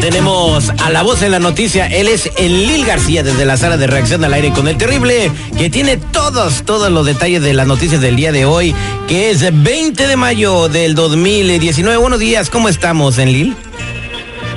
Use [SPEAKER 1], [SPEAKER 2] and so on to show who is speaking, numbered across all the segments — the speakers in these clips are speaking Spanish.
[SPEAKER 1] Tenemos a la voz en la noticia. Él es el Lil García desde la sala de reacción al aire con el terrible, que tiene todos, todos los detalles de las noticias del día de hoy, que es 20 de mayo del 2019. Buenos días, ¿cómo estamos, en Lil?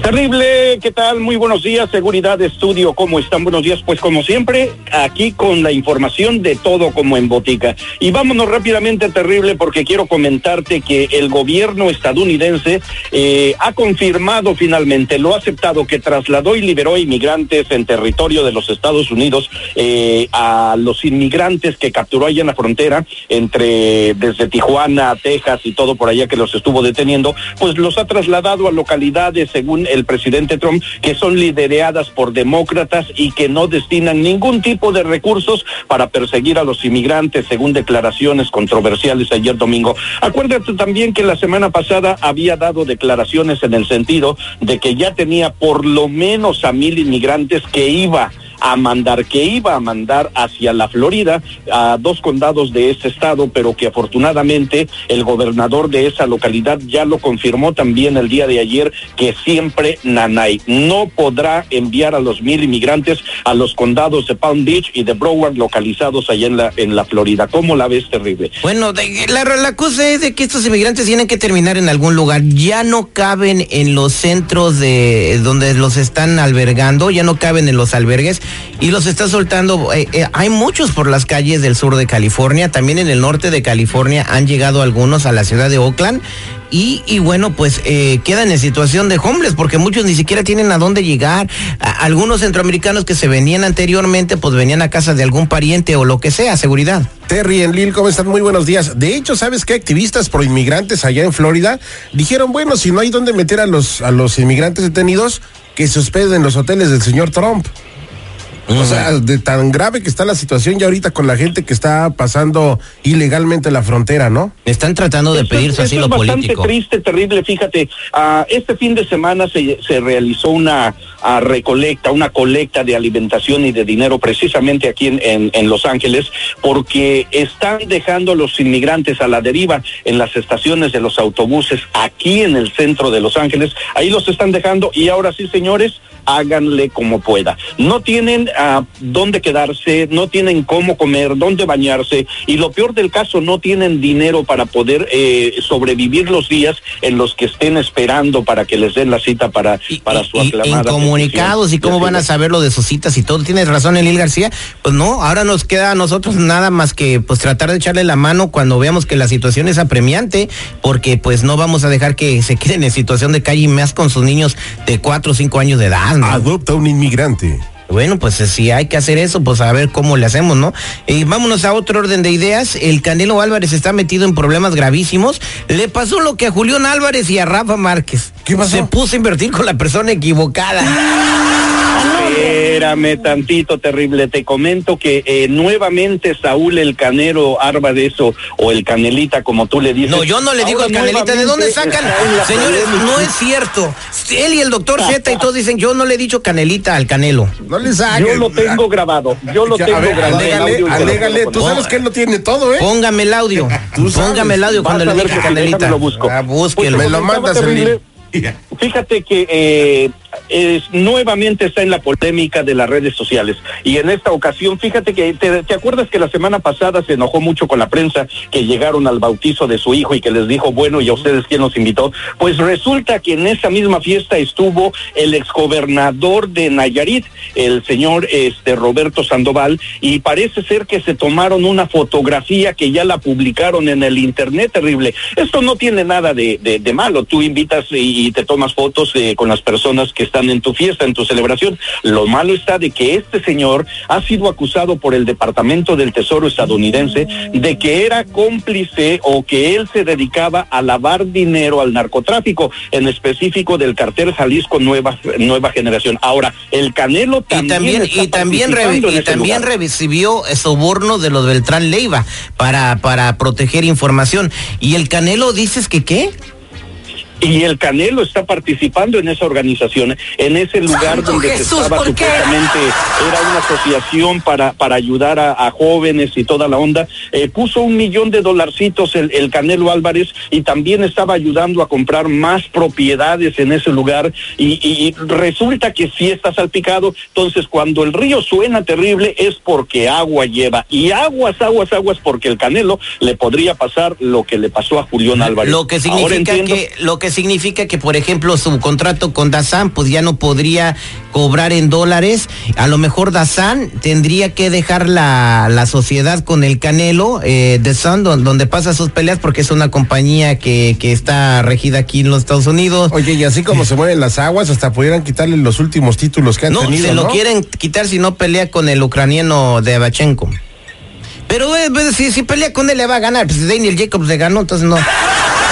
[SPEAKER 2] Terrible, ¿qué tal? Muy buenos días, Seguridad Estudio, ¿cómo están? Buenos días, pues como siempre, aquí con la información de todo como en botica. Y vámonos rápidamente, Terrible, porque quiero comentarte que el gobierno estadounidense eh, ha confirmado finalmente, lo ha aceptado, que trasladó y liberó inmigrantes en territorio de los Estados Unidos eh, a los inmigrantes que capturó allá en la frontera, entre desde Tijuana, Texas y todo por allá que los estuvo deteniendo, pues los ha trasladado a localidades según el presidente Trump, que son lideradas por demócratas y que no destinan ningún tipo de recursos para perseguir a los inmigrantes, según declaraciones controversiales ayer domingo. Acuérdate también que la semana pasada había dado declaraciones en el sentido de que ya tenía por lo menos a mil inmigrantes que iba a mandar, que iba a mandar hacia la Florida a dos condados de ese estado, pero que afortunadamente el gobernador de esa localidad ya lo confirmó también el día de ayer que siempre Nanay no podrá enviar a los mil inmigrantes a los condados de Palm Beach y de Broward localizados allá en la en la Florida. ¿Cómo la ves terrible?
[SPEAKER 1] Bueno, la, la cosa es de que estos inmigrantes tienen que terminar en algún lugar. Ya no caben en los centros de donde los están albergando, ya no caben en los albergues y los está soltando. Eh, eh, hay muchos por las calles del sur de California, también en el norte de California han llegado algunos a la ciudad de Oakland. Y, bueno, pues eh, quedan en situación de homeless porque muchos ni siquiera tienen a dónde llegar. algunos centroamericanos que se venían anteriormente, pues venían a casa de algún pariente o lo que sea, seguridad.
[SPEAKER 3] Terry en Lil, ¿cómo están? Muy buenos días. De hecho, ¿sabes qué? Activistas pro inmigrantes allá en Florida dijeron, bueno, si no hay dónde meter a los, a los inmigrantes detenidos, que se hospeden en los hoteles del señor Trump. O sea, de tan grave que está la situación ya ahorita con la gente que está pasando ilegalmente la frontera, ¿no?
[SPEAKER 1] Están tratando de pedir su asilo
[SPEAKER 2] es bastante
[SPEAKER 1] político.
[SPEAKER 2] triste, terrible. Fíjate, uh, este fin de semana se, se realizó una uh, recolecta, una colecta de alimentación y de dinero precisamente aquí en, en, en, Los Ángeles, porque están dejando a los inmigrantes a la deriva en las estaciones de los autobuses aquí en el centro de Los Ángeles. Ahí los están dejando y ahora sí, señores, háganle como pueda. No tienen a dónde quedarse, no tienen cómo comer, dónde bañarse y lo peor del caso, no tienen dinero para poder eh, sobrevivir los días en los que estén esperando para que les den la cita para,
[SPEAKER 1] y,
[SPEAKER 2] para su aclamada.
[SPEAKER 1] Incomunicados y cómo van a saber lo de sus citas y todo. Tienes razón, Elil García. Pues no, ahora nos queda a nosotros nada más que pues tratar de echarle la mano cuando veamos que la situación es apremiante, porque pues no vamos a dejar que se queden en situación de calle y más con sus niños de cuatro o cinco años de edad. ¿No?
[SPEAKER 3] Adopta un inmigrante.
[SPEAKER 1] Bueno, pues si hay que hacer eso, pues a ver cómo le hacemos, ¿no? Vámonos a otro orden de ideas. El Canelo Álvarez está metido en problemas gravísimos. Le pasó lo que a Julián Álvarez y a Rafa Márquez.
[SPEAKER 3] ¿Qué pasó?
[SPEAKER 1] Se puso a invertir con la persona equivocada.
[SPEAKER 2] Espérame tantito, terrible. Te comento que eh, nuevamente Saúl el Canero Álvarez o, o, el Canelita, como tú le dices.
[SPEAKER 1] No, yo no le digo el Canelita. ¿De dónde sacan? Señores, no es cierto. Él y el doctor Zeta y todos dicen, yo no le he dicho Canelita al Canelo.
[SPEAKER 3] No le saquen.
[SPEAKER 2] Yo lo tengo grabado. Yo lo tengo
[SPEAKER 3] ver,
[SPEAKER 2] grabado.
[SPEAKER 3] Alégale, alégale. Tú sabes que él lo tiene todo, ¿eh?
[SPEAKER 1] Póngame el audio. Póngame el audio cuando le dije Canelita.
[SPEAKER 2] Lo busco.
[SPEAKER 1] Ah, búsquelo.
[SPEAKER 3] Me lo mandas el
[SPEAKER 2] Fíjate que eh, nuevamente está en la polémica de las redes sociales. Y en esta ocasión, fíjate que te, acuerdas que la semana pasada se enojó mucho con la prensa que llegaron al bautizo de su hijo y que les dijo, bueno, ¿y a ustedes quién los invitó? Pues resulta que en esa misma fiesta estuvo el exgobernador de Nayarit, el señor este Roberto Sandoval, y parece ser que se tomaron una fotografía que ya la publicaron en el internet terrible. Esto no tiene nada de, de, malo. Tú invitas y, y te tomas fotos eh, con las personas que están en tu fiesta, en tu celebración. Lo malo está de que este señor ha sido acusado por el Departamento del Tesoro estadounidense de que era cómplice o que él se dedicaba a lavar dinero al narcotráfico, en específico del cartel Jalisco Nueva Nueva Generación. Ahora, el Canelo también
[SPEAKER 1] y también y también, re, y también recibió soborno de los Beltrán Leiva para para proteger información. Y el Canelo dices que qué?
[SPEAKER 2] Y el Canelo está participando en esa organización, en ese lugar donde
[SPEAKER 1] Jesús,
[SPEAKER 2] se estaba supuestamente era una asociación para para ayudar a, a jóvenes y toda la onda. Eh, puso un millón de dolarcitos el, el Canelo Álvarez y también estaba ayudando a comprar más propiedades en ese lugar y, y resulta que sí está salpicado. Entonces cuando el río suena terrible es porque agua lleva y aguas, aguas, aguas porque el Canelo le podría pasar lo que le pasó a Julián Álvarez.
[SPEAKER 1] Lo que
[SPEAKER 2] Ahora
[SPEAKER 1] significa
[SPEAKER 2] entiendo-
[SPEAKER 1] que lo que significa que por ejemplo su contrato con Dazan pues ya no podría cobrar en dólares. A lo mejor Dazan tendría que dejar la, la sociedad con el Canelo eh, don- donde pasa sus peleas porque es una compañía que, que está regida aquí en los Estados Unidos.
[SPEAKER 3] Oye, y así como se mueven las aguas, hasta pudieran quitarle los últimos títulos que han
[SPEAKER 1] No,
[SPEAKER 3] tenido,
[SPEAKER 1] se lo
[SPEAKER 3] ¿no?
[SPEAKER 1] quieren quitar si no pelea con el ucraniano de Abachenko. Pero eh, pues, si, si pelea con él le va a ganar. Pues Daniel Jacobs le ganó, entonces no.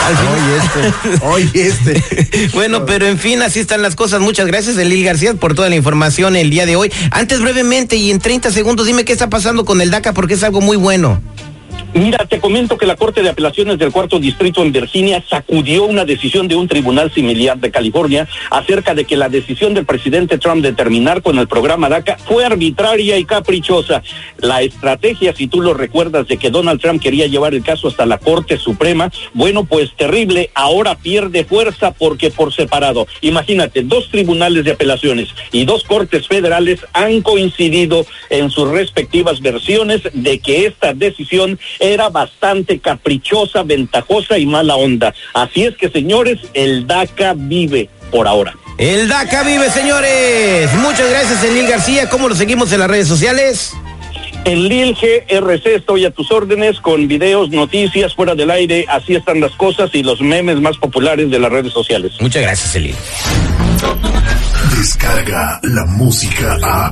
[SPEAKER 1] Al final-
[SPEAKER 3] Oye, este, oye, este.
[SPEAKER 1] Bueno, pero en fin, así están las cosas. Muchas gracias, Elil García, por toda la información el día de hoy. Antes, brevemente y en 30 segundos, dime qué está pasando con el DACA, porque es algo muy bueno.
[SPEAKER 2] Mira, te comento que la Corte de Apelaciones del Cuarto Distrito en Virginia sacudió una decisión de un tribunal similar de California acerca de que la decisión del presidente Trump de terminar con el programa DACA fue arbitraria y caprichosa. La estrategia, si tú lo recuerdas, de que Donald Trump quería llevar el caso hasta la Corte Suprema, bueno, pues terrible, ahora pierde fuerza porque por separado. Imagínate, dos tribunales de apelaciones y dos cortes federales han coincidido en sus respectivas versiones de que esta decisión era bastante caprichosa, ventajosa y mala onda. Así es que, señores, el DACA vive por ahora.
[SPEAKER 1] El DACA vive, señores. Muchas gracias, Elil García. ¿Cómo lo seguimos en las redes sociales?
[SPEAKER 2] En Lil GRC estoy a tus órdenes con videos, noticias fuera del aire. Así están las cosas y los memes más populares de las redes sociales.
[SPEAKER 1] Muchas gracias, Elil.
[SPEAKER 4] Descarga la música a.